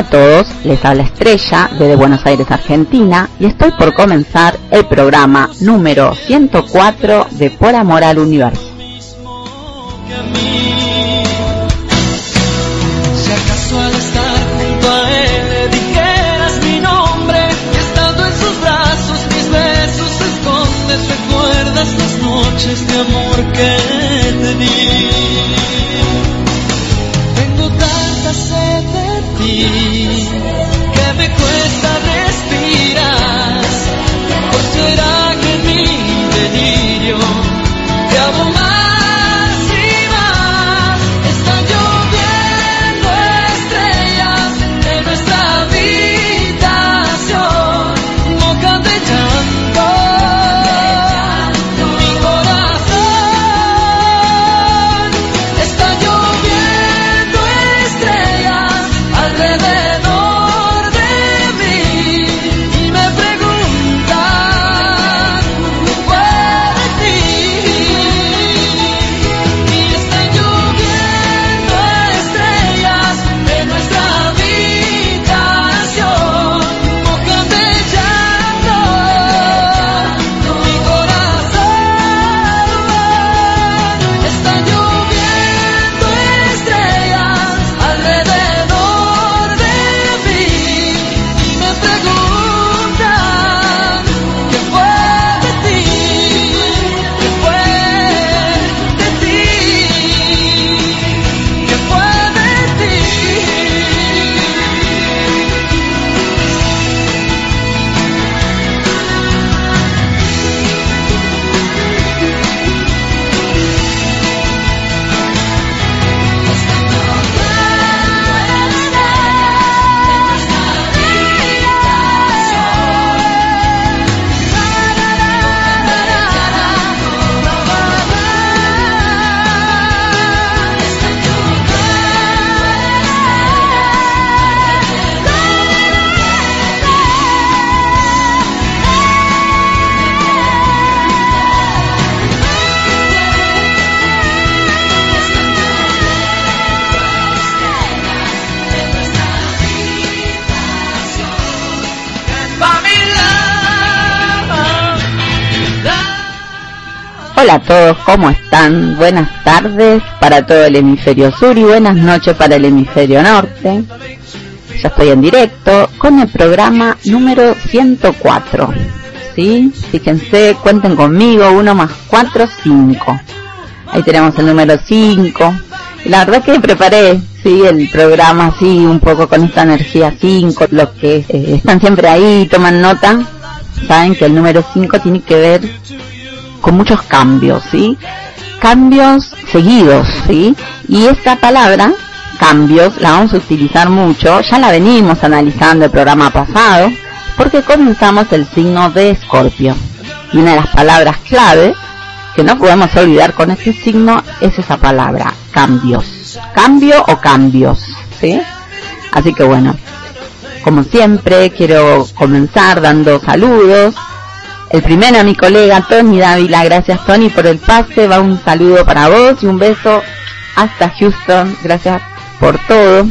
a todos, les habla Estrella desde Buenos Aires, Argentina, y estoy por comenzar el programa número 104 de Por Amor al Universo. Ti que me cuesta respirar. ¿O será que mi delirio todos, ¿cómo están? Buenas tardes para todo el hemisferio sur y buenas noches para el hemisferio norte. Ya estoy en directo con el programa número 104. ¿Sí? Fíjense, cuenten conmigo, 1 más 4, 5. Ahí tenemos el número 5. La verdad que preparé, sí, el programa así, un poco con esta energía 5. Los que eh, están siempre ahí, toman nota, saben que el número 5 tiene que ver con muchos cambios, ¿sí? Cambios seguidos, ¿sí? Y esta palabra, cambios, la vamos a utilizar mucho, ya la venimos analizando el programa pasado, porque comenzamos el signo de Escorpio. Y una de las palabras clave que no podemos olvidar con este signo es esa palabra, cambios. Cambio o cambios, ¿sí? Así que bueno, como siempre, quiero comenzar dando saludos. El primero a mi colega Tony Dávila, gracias Tony por el pase, va un saludo para vos y un beso hasta Houston, gracias por todo.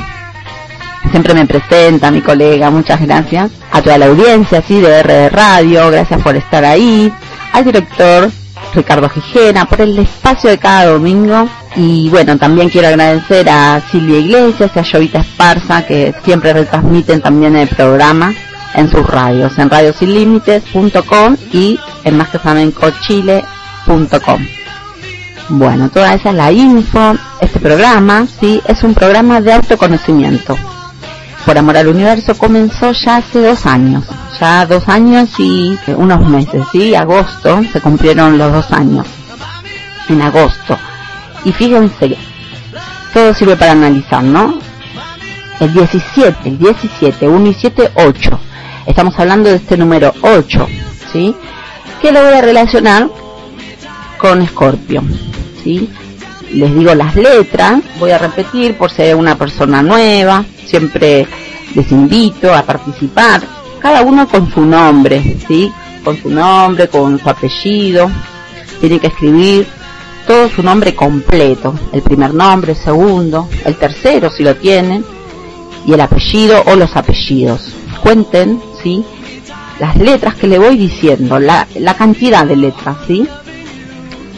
siempre me presenta, mi colega, muchas gracias. A toda la audiencia, sí, de R Radio, gracias por estar ahí. Al director Ricardo Gijena por el espacio de cada domingo. Y bueno, también quiero agradecer a Silvia Iglesias y a Jovita Esparza que siempre retransmiten también el programa en sus radios, en radiosinlímites.com y en másqueflamencochile.com. Bueno, toda esa es la info. Este programa, sí, es un programa de autoconocimiento. Por Amor al Universo comenzó ya hace dos años, ya dos años y unos meses, sí, agosto, se cumplieron los dos años, en agosto. Y fíjense, todo sirve para analizar, ¿no? El 17, el 17, 1 y 7, 8. Estamos hablando de este número 8, ¿sí? Que lo voy a relacionar con Escorpio, ¿sí? Les digo las letras, voy a repetir por si hay una persona nueva, siempre les invito a participar, cada uno con su nombre, ¿sí? Con su nombre, con su apellido, tiene que escribir todo su nombre completo, el primer nombre, el segundo, el tercero si lo tienen, y el apellido o los apellidos. Cuenten, ¿sí? Las letras que le voy diciendo, la, la cantidad de letras, ¿sí?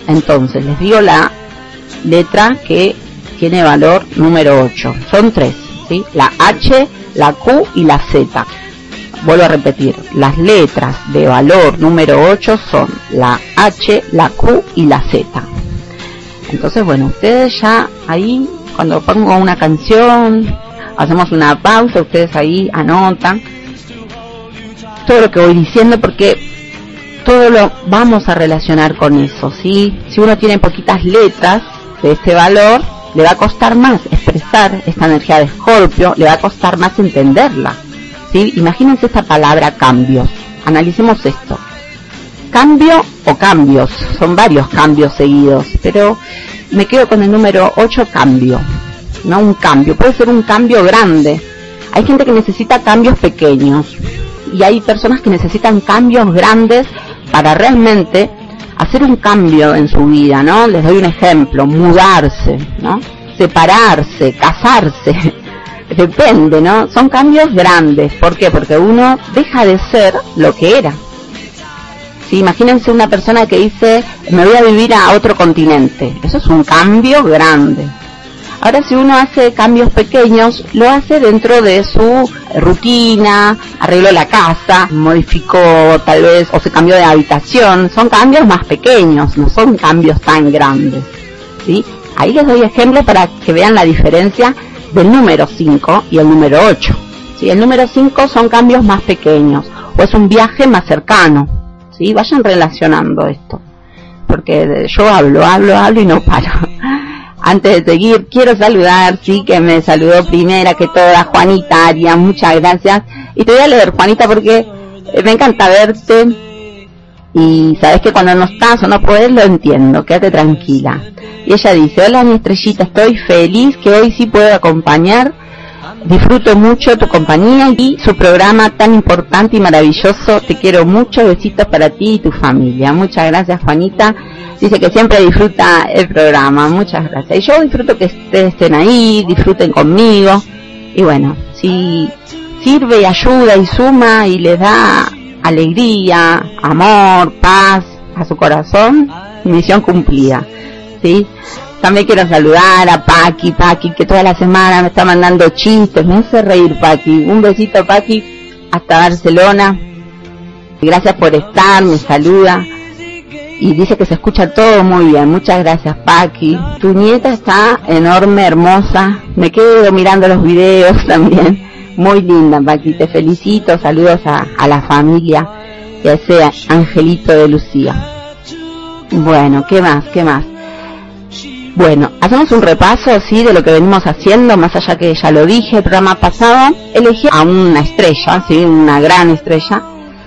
Entonces, les digo la letra que tiene valor número 8. Son tres, ¿sí? La H, la Q y la Z. Vuelvo a repetir, las letras de valor número 8 son la H, la Q y la Z. Entonces, bueno, ustedes ya ahí, cuando pongo una canción, hacemos una pausa, ustedes ahí anotan todo lo que voy diciendo porque todo lo vamos a relacionar con eso, ¿sí? Si uno tiene poquitas letras de este valor, le va a costar más expresar esta energía de Escorpio, le va a costar más entenderla, ¿sí? Imagínense esta palabra cambios. Analicemos esto. Cambio o cambios, son varios cambios seguidos, pero me quedo con el número 8, cambio. No un cambio, puede ser un cambio grande. Hay gente que necesita cambios pequeños y hay personas que necesitan cambios grandes para realmente hacer un cambio en su vida, ¿no? Les doy un ejemplo, mudarse, ¿no? Separarse, casarse, depende, ¿no? Son cambios grandes, ¿por qué? Porque uno deja de ser lo que era. Sí, imagínense una persona que dice, me voy a vivir a otro continente, eso es un cambio grande. Ahora si uno hace cambios pequeños, lo hace dentro de su rutina, arregló la casa, modificó tal vez o se cambió de habitación, son cambios más pequeños, no son cambios tan grandes. ¿sí? Ahí les doy ejemplos para que vean la diferencia del número 5 y el número 8. ¿sí? El número 5 son cambios más pequeños o es un viaje más cercano. ¿sí? Vayan relacionando esto. Porque yo hablo, hablo, hablo y no paro. Antes de seguir, quiero saludar, sí, que me saludó primera que toda Juanita Aria, muchas gracias. Y te voy a leer, Juanita, porque eh, me encanta verte. Y sabes que cuando no estás o no puedes, lo entiendo, quédate tranquila. Y ella dice, hola mi estrellita, estoy feliz que hoy sí puedo acompañar. Disfruto mucho tu compañía y su programa tan importante y maravilloso. Te quiero mucho. Besitos para ti y tu familia. Muchas gracias, Juanita dice que siempre disfruta el programa. Muchas gracias. Y yo disfruto que ustedes estén ahí, disfruten conmigo. Y bueno, si sirve ayuda y suma y les da alegría, amor, paz a su corazón, misión cumplida. ¿Sí? También quiero saludar a Paqui, Paqui, que toda la semana me está mandando chistes, me hace reír Paqui. Un besito Paqui, hasta Barcelona. Gracias por estar, me saluda y dice que se escucha todo muy bien. Muchas gracias, Paqui. Tu nieta está enorme, hermosa. Me quedo mirando los videos también. Muy linda, Paqui. Te felicito. Saludos a, a la familia y a ese angelito de Lucía. Bueno, ¿qué más? ¿Qué más? Bueno, hacemos un repaso, sí, de lo que venimos haciendo, más allá que ya lo dije el programa pasado. Elegí a una estrella, sí, una gran estrella.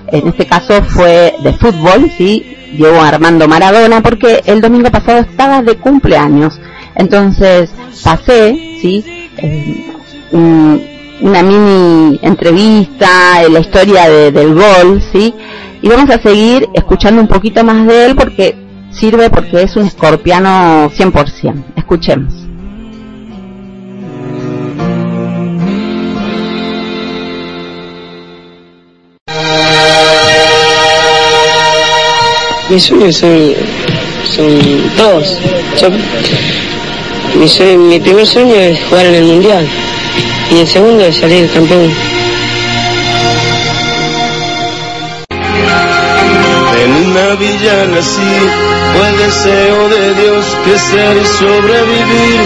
En este caso fue de fútbol, sí, Diego Armando Maradona porque el domingo pasado estaba de cumpleaños. Entonces pasé, ¿sí? Eh, una mini entrevista, en la historia del gol, ¿sí? Y vamos a seguir escuchando un poquito más de él porque sirve porque es un escorpiano 100%. Escuchemos. Mis sueños son, son todos. Mi, mi primer sueño es jugar en el Mundial y el segundo es salir campeón En una villa nací, fue el deseo de Dios crecer y sobrevivir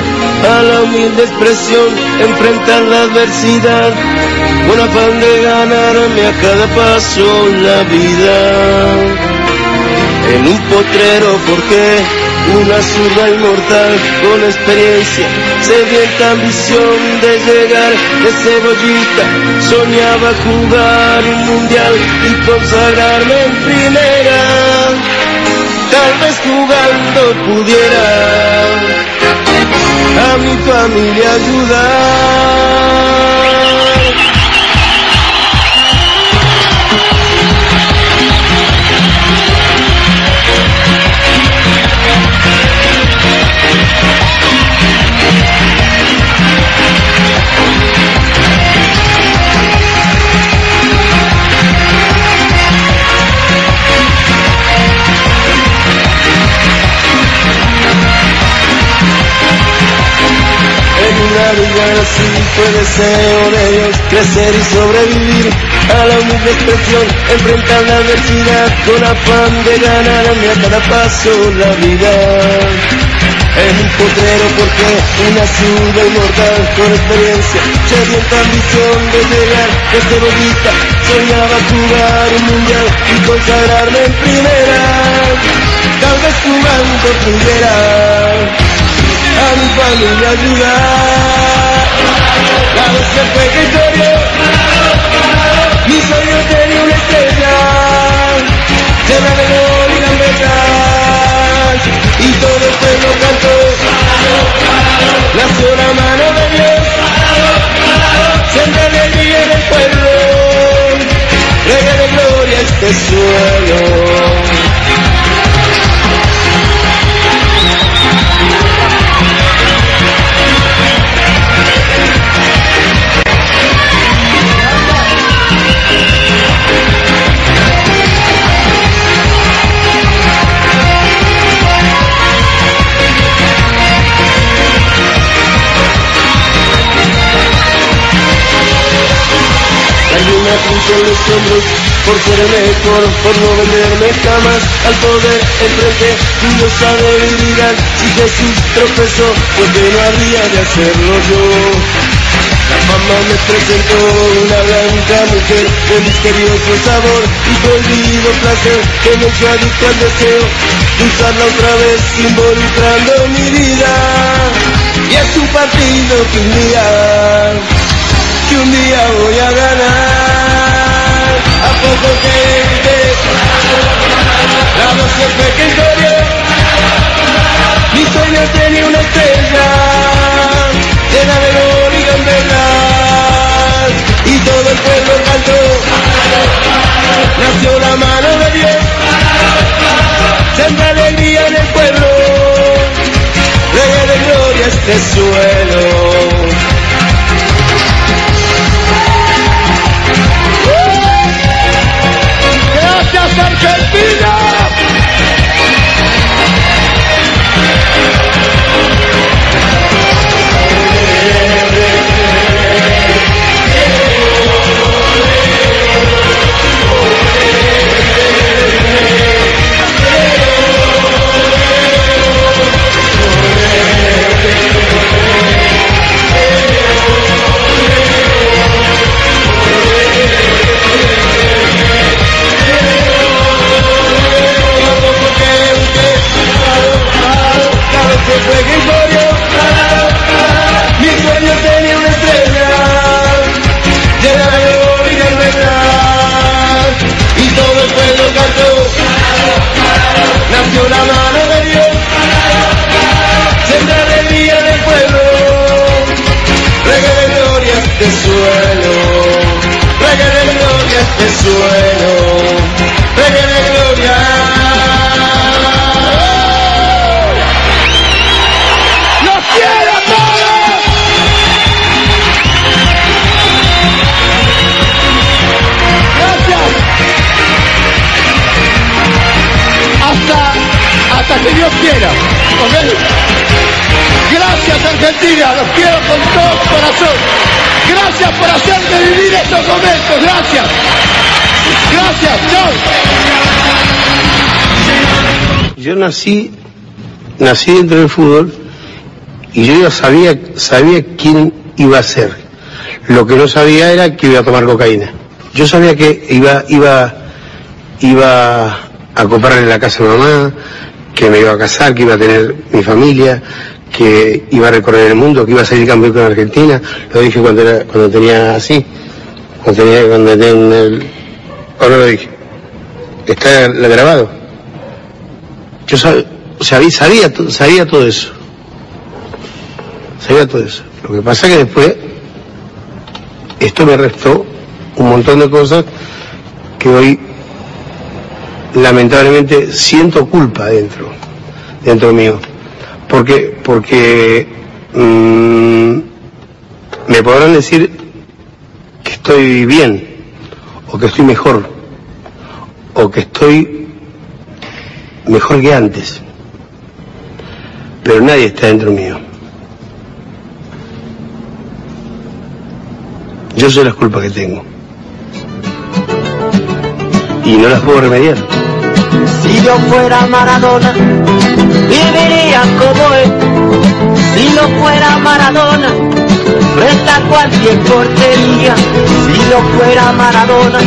a la humilde expresión, enfrentar la adversidad, con afán de ganarme a cada paso la vida. En un potrero porque una zurda inmortal con experiencia, sedienta ambición de llegar de cebollita, soñaba jugar un mundial y consagrarme en primera. Tal vez jugando pudiera a mi familia ayudar. Deseo de Dios crecer y sobrevivir a la humilde expresión, enfrentar la adversidad con afán de ganarme a cada paso la vida. Es un potrero porque una ciudad inmortal con experiencia, sedienta ambición de llegar desde bonita, soñaba jugar un mundial y consagrarme en primera, tal vez jugando pudiera a mi familia ayudar. Mi tenía una estrella, y todo el pueblo nació la mano de Dios, siempre el pueblo, gloria este suelo. Con los por ser el mejor, por no venderme jamás. Al poder enfrente sabe vivirán si Jesús tropezó porque no habría de hacerlo yo. La fama me presentó una blanca mujer de misterioso sabor y prohibido placer que me hizo adicto al deseo de usarla otra vez involucrando mi vida. Y es un partido que un día que un día voy a ganar. A poco que la noche fue que mi sueño tenía una estrella, llena de gol y gambetas, y todo el pueblo cantó, nació la mano de Dios, siempre alegría en el pueblo, rey de gloria este suelo. Yo nací, nací dentro del fútbol y yo ya sabía, sabía quién iba a ser. Lo que no sabía era que iba a tomar cocaína. Yo sabía que iba, iba, iba a comprarle la casa a mamá, que me iba a casar, que iba a tener mi familia, que iba a recorrer el mundo, que iba a salir campeón con Argentina. Lo dije cuando, era, cuando tenía así, cuando tenía, cuando tenía el... ¿O no lo dije? Está grabado. Yo sabía, sabía, sabía, todo eso. Sabía todo eso. Lo que pasa es que después esto me restó un montón de cosas que hoy lamentablemente siento culpa dentro, dentro mío. Porque, porque mmm, me podrán decir que estoy bien, o que estoy mejor, o que estoy mejor que antes. Pero nadie está dentro mío. Yo sé las culpas que tengo. Y no las puedo remediar. Si yo fuera Maradona, viviría como él. Si yo fuera Maradona, frente a cualquier portería. Si yo fuera Maradona,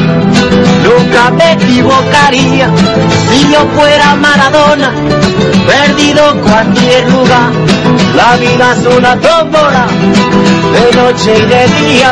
nunca me equivocaría. Si yo fuera Maradona, perdido cualquier lugar. La vida es una tómbola, de noche y de día.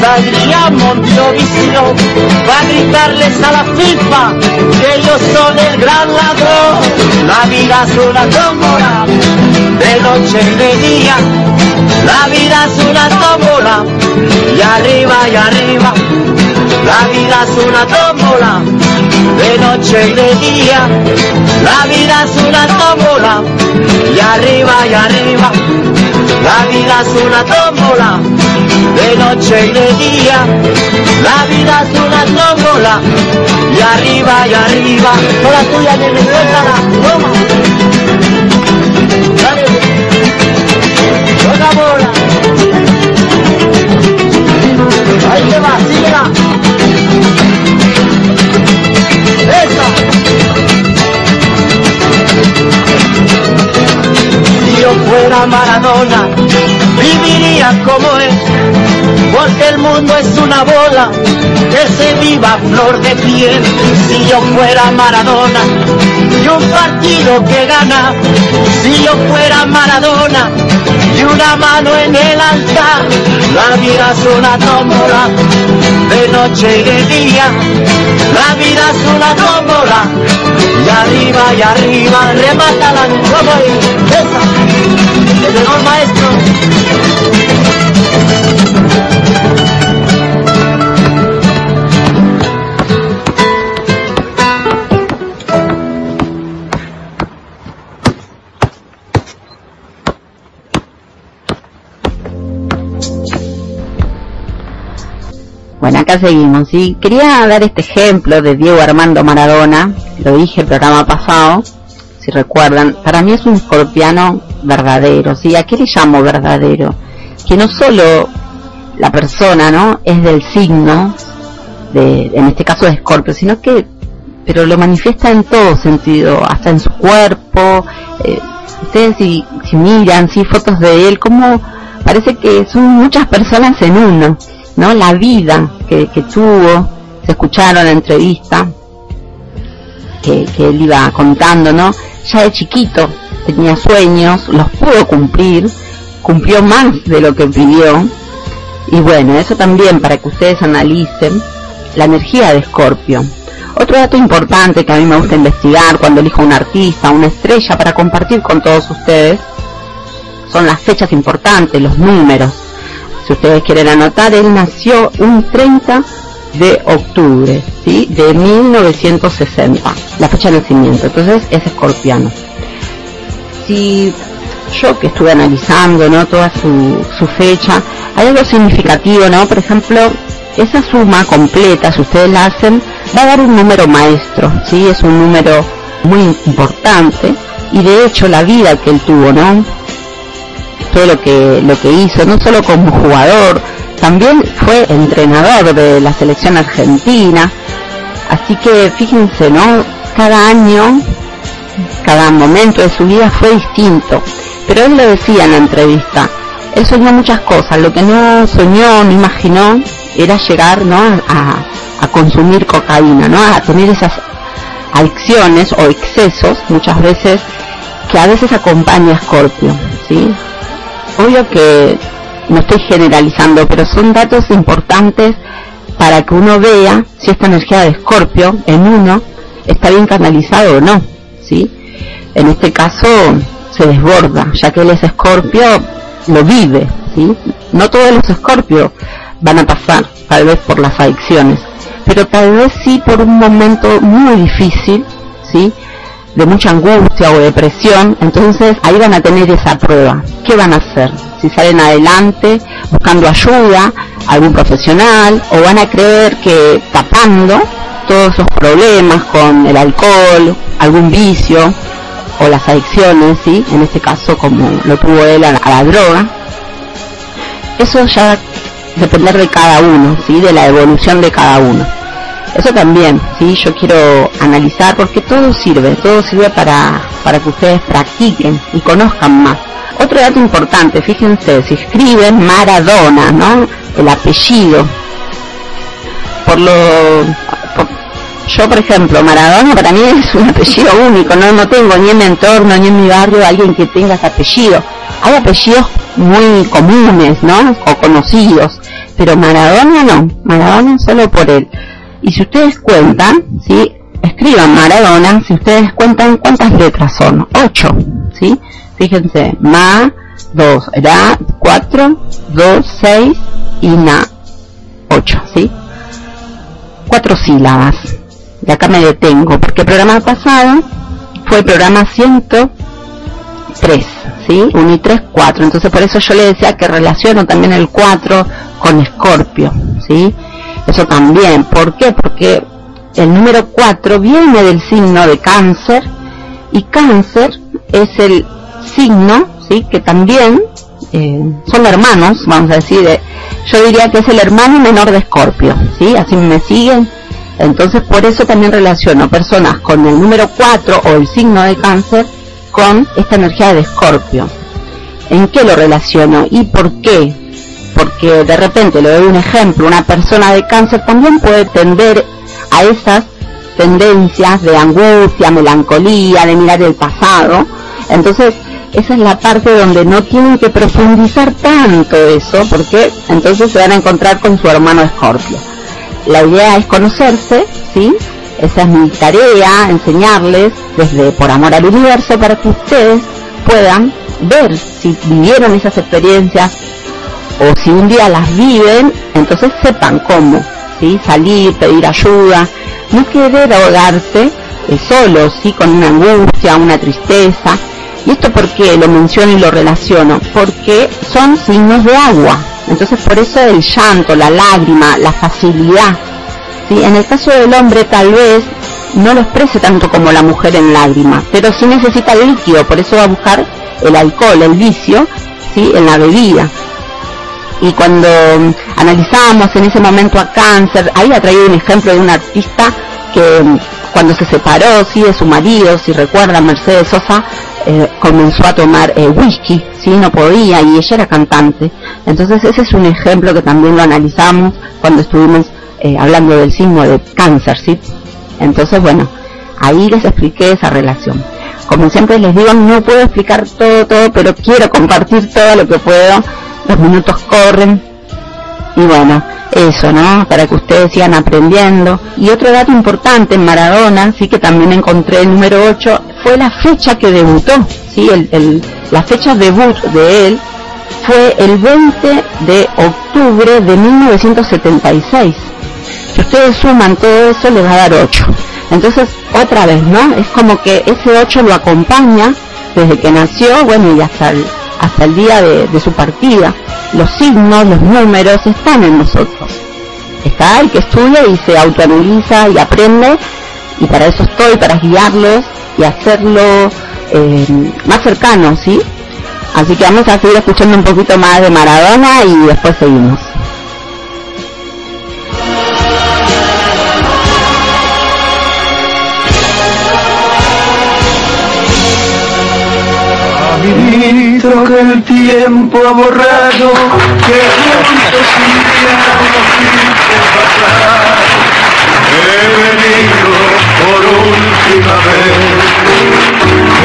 saldría a Mondovisión para gritarles a la FIFA que ellos son el gran ladrón. La vida es una tómbola, de noche y de día. La vida es una tómbola, y arriba y arriba. La vida es una tómbola, de noche y de día. La vida es una tómbola, y arriba y arriba. La vida es una tómbola, de noche y de día. La vida es una tómbola, y arriba y arriba. Toda tuya, nene, suéltala, toma. Dale, juega bola. Ahí te va, síguela. Si yo fuera Maradona, viviría como él, porque el mundo es una bola que se viva flor de piel. Si yo fuera Maradona, y un partido que gana, si yo fuera Maradona, y una mano en el altar, la vida es una tómbola, de noche y de día, la vida es una tómbola, y arriba y arriba, remátala como ahí, esa, el maestro. Bueno, acá seguimos. Y quería dar este ejemplo de Diego Armando Maradona, lo dije el programa pasado, si recuerdan. Para mí es un escorpiano verdadero, ¿sí? ¿A qué le llamo verdadero? Que no solo la persona, ¿no? Es del signo, de, en este caso de escorpio, sino que, pero lo manifiesta en todo sentido, hasta en su cuerpo. Eh, ustedes si, si miran, si fotos de él, como parece que son muchas personas en uno. ¿no? La vida que, tuvo, se escucharon la entrevista que, que él iba contando, ¿no? Ya de chiquito tenía sueños, los pudo cumplir, cumplió más de lo que pidió, y bueno, eso también para que ustedes analicen la energía de Escorpio. Otro dato importante que a mí me gusta investigar cuando elijo un artista, una estrella para compartir con todos ustedes, son las fechas importantes, los números. Si ustedes quieren anotar, él nació un 30 de octubre, ¿sí? De 1960, la fecha de nacimiento. Entonces es escorpiano. Si yo que estuve analizando, ¿no? Toda su, su fecha, hay algo significativo, ¿no? Por ejemplo, esa suma completa, si ustedes la hacen, va a dar un número maestro, ¿sí? Es un número muy importante y de hecho la vida que él tuvo, ¿no? Todo lo que, lo que hizo, no solo como jugador, también fue entrenador de la selección argentina, así que fíjense, ¿no? Cada año, cada momento de su vida fue distinto, pero él lo decía en la entrevista, él soñó muchas cosas, lo que no soñó, no imaginó, era llegar ¿no? a, consumir cocaína, ¿no? a tener esas adicciones o excesos muchas veces que a veces acompaña a Scorpio, ¿sí? Obvio que no estoy generalizando, pero son datos importantes para que uno vea si esta energía de Escorpio en uno está bien canalizado o no, ¿sí? En este caso se desborda, ya que él es Escorpio, lo vive, ¿sí? No todos los Escorpios van a pasar, tal vez por las adicciones, pero tal vez sí por un momento muy difícil, ¿sí? De mucha angustia o depresión, entonces ahí van a tener esa prueba. ¿Qué van a hacer? Si salen adelante buscando ayuda, algún profesional, o van a creer que tapando todos esos problemas con el alcohol, algún vicio o las adicciones, ¿sí? En este caso como lo tuvo él a la, droga, eso ya depender de cada uno, ¿sí? de la evolución de cada uno. Eso también, ¿sí? yo quiero analizar porque todo sirve, todo sirve para, para que ustedes practiquen y conozcan más. Otro dato importante, fíjense, si escriben Maradona, ¿no? El apellido. Por lo, yo por ejemplo, Maradona para mí es un apellido único, no, no tengo ni en mi entorno ni en mi barrio alguien que tenga ese apellido. Hay apellidos muy comunes, ¿no? O conocidos, pero Maradona no, Maradona solo por él. Y si ustedes cuentan, ¿sí? Escriban Maradona, si ustedes cuentan cuántas letras son, ocho, ¿sí? Fíjense, Ma, dos, Ra, cuatro, dos, seis y Na, ocho, ¿sí? Cuatro sílabas. Y acá me detengo, porque el programa pasado fue el programa 103, ¿sí? 1 y 3, 4. Entonces por eso yo le decía que relaciono también el 4 con Escorpio, ¿sí? Eso también. ¿Por qué? Porque el número 4 viene del signo de cáncer y cáncer es el signo, ¿sí? Que también eh, son hermanos, vamos a decir, eh, yo diría que es el hermano menor de Escorpio, ¿sí? Así me siguen. Entonces por eso también relaciono personas con el número 4 o el signo de cáncer con esta energía de Escorpio. ¿En qué lo relaciono y por qué? Porque de repente le doy un ejemplo, una persona de cáncer también puede tender a esas tendencias de angustia, melancolía, de mirar el pasado. Entonces, esa es la parte donde no tienen que profundizar tanto eso, porque entonces se van a encontrar con su hermano Escorpio. La idea es conocerse, ¿sí? Esa es mi tarea, enseñarles desde por amor al universo para que ustedes puedan ver si vivieron esas experiencias o si un día las viven, entonces sepan cómo, ¿sí? Salir, pedir ayuda, no querer ahogarse eh, solo, ¿sí? Con una angustia, una tristeza. ¿Y esto por qué lo menciono y lo relaciono? Porque son signos de agua. Entonces por eso el llanto, la lágrima, la facilidad. ¿sí? En el caso del hombre tal vez no lo exprese tanto como la mujer en lágrima, pero sí necesita el líquido, por eso va a buscar el alcohol, el vicio, ¿sí? en la bebida. Y cuando mm, analizamos en ese momento a cáncer, ahí ha traído un ejemplo de un artista que mm, cuando se separó sí de su marido, si recuerdan, Mercedes Sosa, eh, comenzó a tomar eh, whisky, sí, no podía, y ella era cantante. Entonces ese es un ejemplo que también lo analizamos cuando estuvimos eh, hablando del signo de cáncer, sí. Entonces, bueno, ahí les expliqué esa relación. Como siempre les digo, no puedo explicar todo, todo, pero quiero compartir todo lo que puedo. Los minutos corren. Y bueno, eso, ¿no? Para que ustedes sigan aprendiendo. Y otro dato importante en Maradona, sí que también encontré el número 8, fue la fecha que debutó, sí, el, el- la fecha debut de él fue el 20 de octubre de 1976. Si ustedes suman todo eso, les va a dar 8. Entonces, otra vez, ¿no? Es como que ese 8 lo acompaña desde que nació, bueno, y hasta el, hasta el día de, su partida. Los signos, los números están en nosotros. Está el que estudia y se autoanaliza y aprende, y para eso estoy, para guiarlos y hacerlo eh, más cercano, ¿sí? Así que vamos a seguir escuchando un poquito más de Maradona y después seguimos. Tiempo borrado, que juntos iríamos sin pasar. He venido por última vez,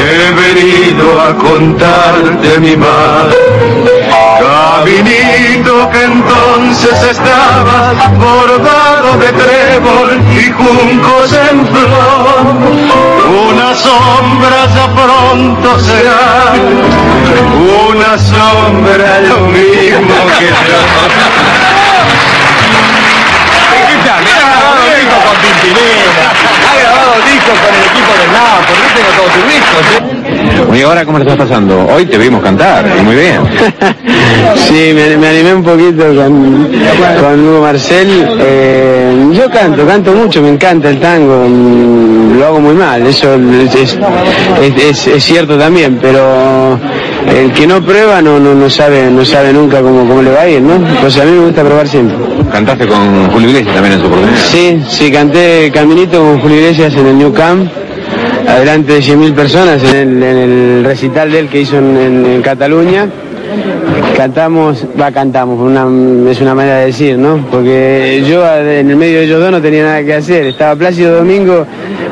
he venido a contarte mi mal. Caminito que entonces estaba bordado de trébol y juncos en flor. Una sombra ya pronto será, una sombra lo mismo que yo. ha grabado discos con el equipo del Napoli, yo tengo todos sus discos. ¿Y ahora cómo le estás pasando? Hoy te vimos cantar, y muy bien. Sí, me, me animé un poquito con, con Hugo Marcel. Eh, yo canto, canto mucho, me encanta el tango, mm, lo hago muy mal, eso es, es- es- es cierto también, pero el que no prueba no, no, no sabe no sabe nunca cómo, cómo le va a ir, ¿no? Pues a mí me gusta probar siempre. Cantaste con Julio Iglesias también en su oportunidad. Sí, sí, canté Caminito con Julio Iglesias en el New Camp, adelante de 100.000 personas en el, recital de él que hizo en, Cataluña. Cantamos, va, cantamos, es una manera de decir, ¿no? Porque yo en el medio de ellos dos no tenía nada que hacer. Estaba Plácido Domingo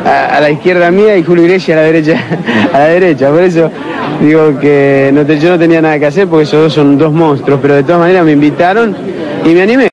a, a la izquierda mía y Julio Iglesias a la derecha, a la derecha. Por eso digo que no te- yo no tenía nada que hacer porque esos dos son dos monstruos, pero de todas maneras me invitaron y me animé.